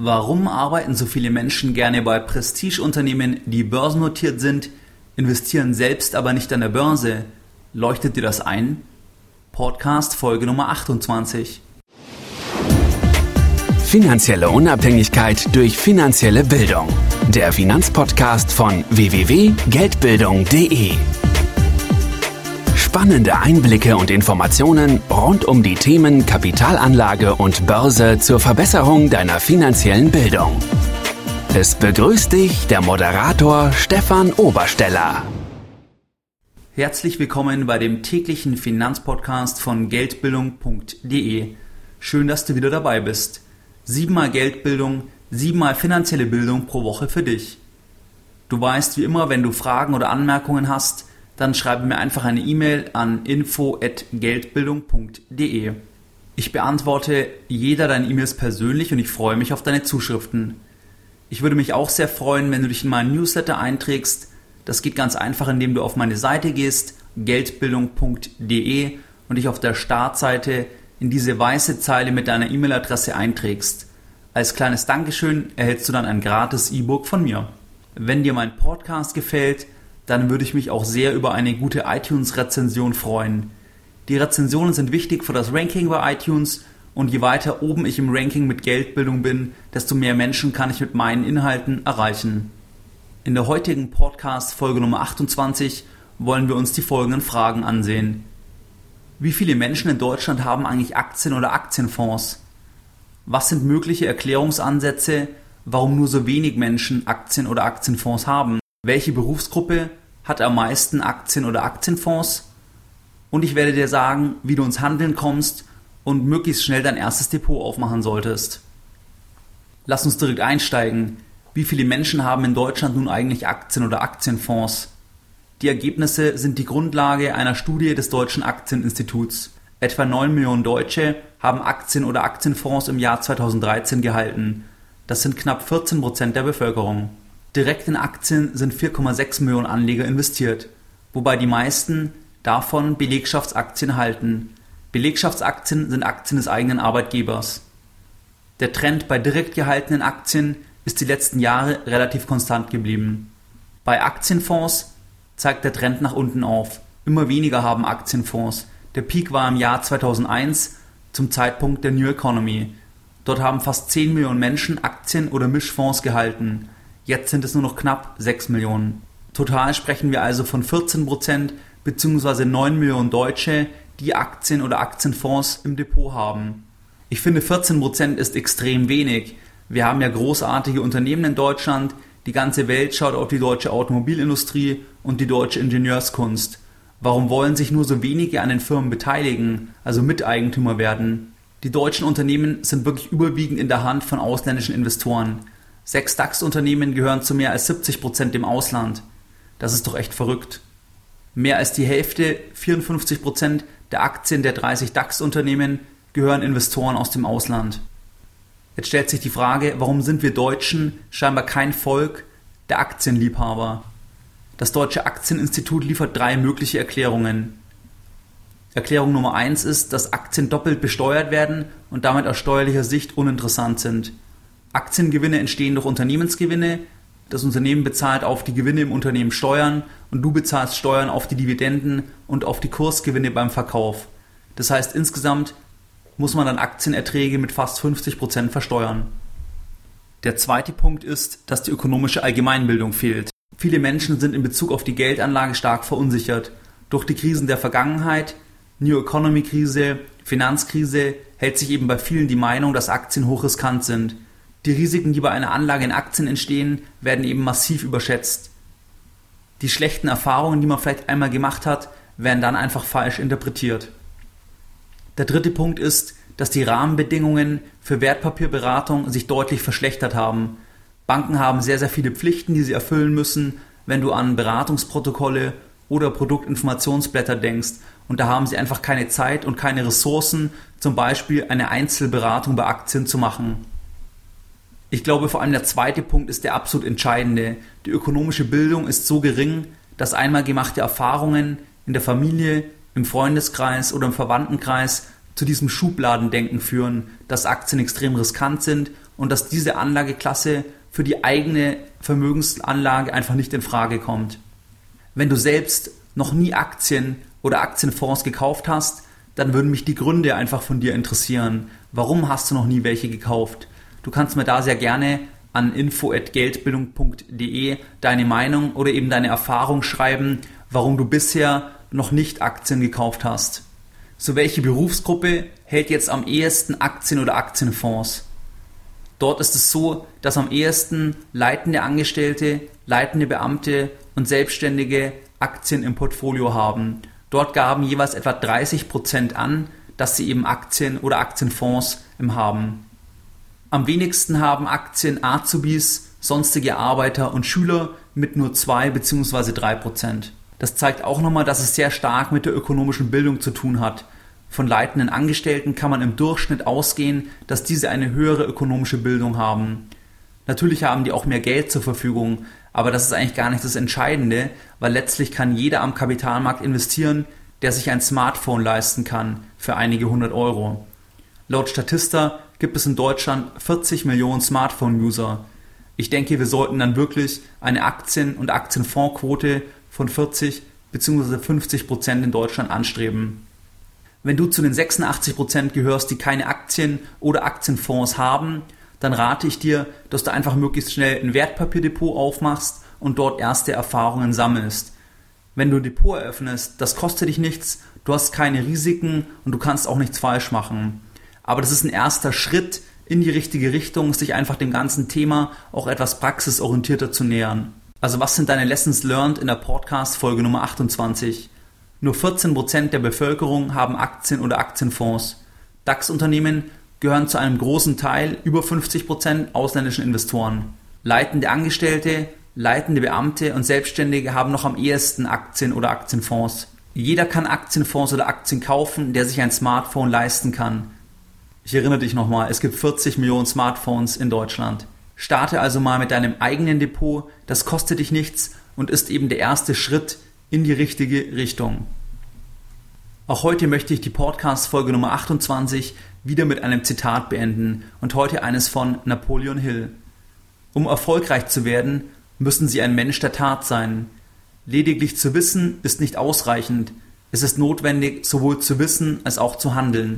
Warum arbeiten so viele Menschen gerne bei Prestigeunternehmen, die börsennotiert sind, investieren selbst aber nicht an der Börse? Leuchtet dir das ein? Podcast Folge Nummer 28. Finanzielle Unabhängigkeit durch finanzielle Bildung. Der Finanzpodcast von www.geldbildung.de. Spannende Einblicke und Informationen rund um die Themen Kapitalanlage und Börse zur Verbesserung deiner finanziellen Bildung. Es begrüßt dich der Moderator Stefan Obersteller. Herzlich willkommen bei dem täglichen Finanzpodcast von Geldbildung.de. Schön, dass du wieder dabei bist. Siebenmal Geldbildung, siebenmal finanzielle Bildung pro Woche für dich. Du weißt wie immer, wenn du Fragen oder Anmerkungen hast, dann schreibe mir einfach eine E-Mail an info@geldbildung.de. Ich beantworte jeder deiner E-Mails persönlich und ich freue mich auf deine Zuschriften. Ich würde mich auch sehr freuen, wenn du dich in meinen Newsletter einträgst. Das geht ganz einfach, indem du auf meine Seite gehst, geldbildung.de und dich auf der Startseite in diese weiße Zeile mit deiner E-Mail-Adresse einträgst. Als kleines Dankeschön erhältst du dann ein gratis E-Book von mir. Wenn dir mein Podcast gefällt, dann würde ich mich auch sehr über eine gute iTunes-Rezension freuen. Die Rezensionen sind wichtig für das Ranking bei iTunes und je weiter oben ich im Ranking mit Geldbildung bin, desto mehr Menschen kann ich mit meinen Inhalten erreichen. In der heutigen Podcast Folge Nummer 28 wollen wir uns die folgenden Fragen ansehen. Wie viele Menschen in Deutschland haben eigentlich Aktien oder Aktienfonds? Was sind mögliche Erklärungsansätze, warum nur so wenig Menschen Aktien oder Aktienfonds haben? Welche Berufsgruppe hat am meisten Aktien oder Aktienfonds und ich werde dir sagen, wie du ins Handeln kommst und möglichst schnell dein erstes Depot aufmachen solltest. Lass uns direkt einsteigen. Wie viele Menschen haben in Deutschland nun eigentlich Aktien oder Aktienfonds? Die Ergebnisse sind die Grundlage einer Studie des Deutschen Aktieninstituts. Etwa 9 Millionen Deutsche haben Aktien oder Aktienfonds im Jahr 2013 gehalten. Das sind knapp 14 Prozent der Bevölkerung. Direkt in Aktien sind 4,6 Millionen Anleger investiert, wobei die meisten davon Belegschaftsaktien halten. Belegschaftsaktien sind Aktien des eigenen Arbeitgebers. Der Trend bei direkt gehaltenen Aktien ist die letzten Jahre relativ konstant geblieben. Bei Aktienfonds zeigt der Trend nach unten auf. Immer weniger haben Aktienfonds. Der Peak war im Jahr 2001 zum Zeitpunkt der New Economy. Dort haben fast 10 Millionen Menschen Aktien oder Mischfonds gehalten. Jetzt sind es nur noch knapp 6 Millionen. Total sprechen wir also von 14 Prozent bzw. 9 Millionen Deutsche, die Aktien oder Aktienfonds im Depot haben. Ich finde 14 Prozent ist extrem wenig. Wir haben ja großartige Unternehmen in Deutschland, die ganze Welt schaut auf die deutsche Automobilindustrie und die deutsche Ingenieurskunst. Warum wollen sich nur so wenige an den Firmen beteiligen, also Miteigentümer werden? Die deutschen Unternehmen sind wirklich überwiegend in der Hand von ausländischen Investoren. Sechs DAX-Unternehmen gehören zu mehr als 70 Prozent dem Ausland. Das ist doch echt verrückt. Mehr als die Hälfte, 54 Prozent der Aktien der 30 DAX-Unternehmen gehören Investoren aus dem Ausland. Jetzt stellt sich die Frage, warum sind wir Deutschen scheinbar kein Volk der Aktienliebhaber? Das Deutsche Aktieninstitut liefert drei mögliche Erklärungen. Erklärung Nummer eins ist, dass Aktien doppelt besteuert werden und damit aus steuerlicher Sicht uninteressant sind. Aktiengewinne entstehen durch Unternehmensgewinne. Das Unternehmen bezahlt auf die Gewinne im Unternehmen Steuern und du bezahlst Steuern auf die Dividenden und auf die Kursgewinne beim Verkauf. Das heißt, insgesamt muss man dann Aktienerträge mit fast 50 Prozent versteuern. Der zweite Punkt ist, dass die ökonomische Allgemeinbildung fehlt. Viele Menschen sind in Bezug auf die Geldanlage stark verunsichert. Durch die Krisen der Vergangenheit, New Economy Krise, Finanzkrise hält sich eben bei vielen die Meinung, dass Aktien hochriskant sind. Die Risiken, die bei einer Anlage in Aktien entstehen, werden eben massiv überschätzt. Die schlechten Erfahrungen, die man vielleicht einmal gemacht hat, werden dann einfach falsch interpretiert. Der dritte Punkt ist, dass die Rahmenbedingungen für Wertpapierberatung sich deutlich verschlechtert haben. Banken haben sehr, sehr viele Pflichten, die sie erfüllen müssen, wenn du an Beratungsprotokolle oder Produktinformationsblätter denkst. Und da haben sie einfach keine Zeit und keine Ressourcen, zum Beispiel eine Einzelberatung bei Aktien zu machen. Ich glaube, vor allem der zweite Punkt ist der absolut entscheidende. Die ökonomische Bildung ist so gering, dass einmal gemachte Erfahrungen in der Familie, im Freundeskreis oder im Verwandtenkreis zu diesem Schubladendenken führen, dass Aktien extrem riskant sind und dass diese Anlageklasse für die eigene Vermögensanlage einfach nicht in Frage kommt. Wenn du selbst noch nie Aktien oder Aktienfonds gekauft hast, dann würden mich die Gründe einfach von dir interessieren. Warum hast du noch nie welche gekauft? Du kannst mir da sehr gerne an info@geldbildung.de deine Meinung oder eben deine Erfahrung schreiben, warum du bisher noch nicht Aktien gekauft hast. So welche Berufsgruppe hält jetzt am ehesten Aktien oder Aktienfonds? Dort ist es so, dass am ehesten leitende Angestellte, leitende Beamte und Selbstständige Aktien im Portfolio haben. Dort gaben jeweils etwa 30 Prozent an, dass sie eben Aktien oder Aktienfonds im haben. Am wenigsten haben Aktien Azubis, sonstige Arbeiter und Schüler mit nur 2 bzw. 3 Prozent. Das zeigt auch nochmal, dass es sehr stark mit der ökonomischen Bildung zu tun hat. Von leitenden Angestellten kann man im Durchschnitt ausgehen, dass diese eine höhere ökonomische Bildung haben. Natürlich haben die auch mehr Geld zur Verfügung, aber das ist eigentlich gar nicht das Entscheidende, weil letztlich kann jeder am Kapitalmarkt investieren, der sich ein Smartphone leisten kann für einige hundert Euro. Laut Statista gibt es in Deutschland 40 Millionen Smartphone-User. Ich denke, wir sollten dann wirklich eine Aktien- und Aktienfondsquote von 40 bzw. 50 Prozent in Deutschland anstreben. Wenn du zu den 86 Prozent gehörst, die keine Aktien oder Aktienfonds haben, dann rate ich dir, dass du einfach möglichst schnell ein Wertpapierdepot aufmachst und dort erste Erfahrungen sammelst. Wenn du ein Depot eröffnest, das kostet dich nichts, du hast keine Risiken und du kannst auch nichts falsch machen. Aber das ist ein erster Schritt in die richtige Richtung, sich einfach dem ganzen Thema auch etwas praxisorientierter zu nähern. Also was sind deine Lessons learned in der Podcast Folge Nummer 28? Nur 14% der Bevölkerung haben Aktien oder Aktienfonds. DAX-Unternehmen gehören zu einem großen Teil, über 50 Prozent, ausländischen Investoren. Leitende Angestellte, leitende Beamte und Selbstständige haben noch am ehesten Aktien oder Aktienfonds. Jeder kann Aktienfonds oder Aktien kaufen, der sich ein Smartphone leisten kann. Ich erinnere dich nochmal, es gibt 40 Millionen Smartphones in Deutschland. Starte also mal mit deinem eigenen Depot, das kostet dich nichts und ist eben der erste Schritt in die richtige Richtung. Auch heute möchte ich die Podcast-Folge Nummer 28 wieder mit einem Zitat beenden und heute eines von Napoleon Hill. Um erfolgreich zu werden, müssen Sie ein Mensch der Tat sein. Lediglich zu wissen ist nicht ausreichend. Es ist notwendig, sowohl zu wissen als auch zu handeln.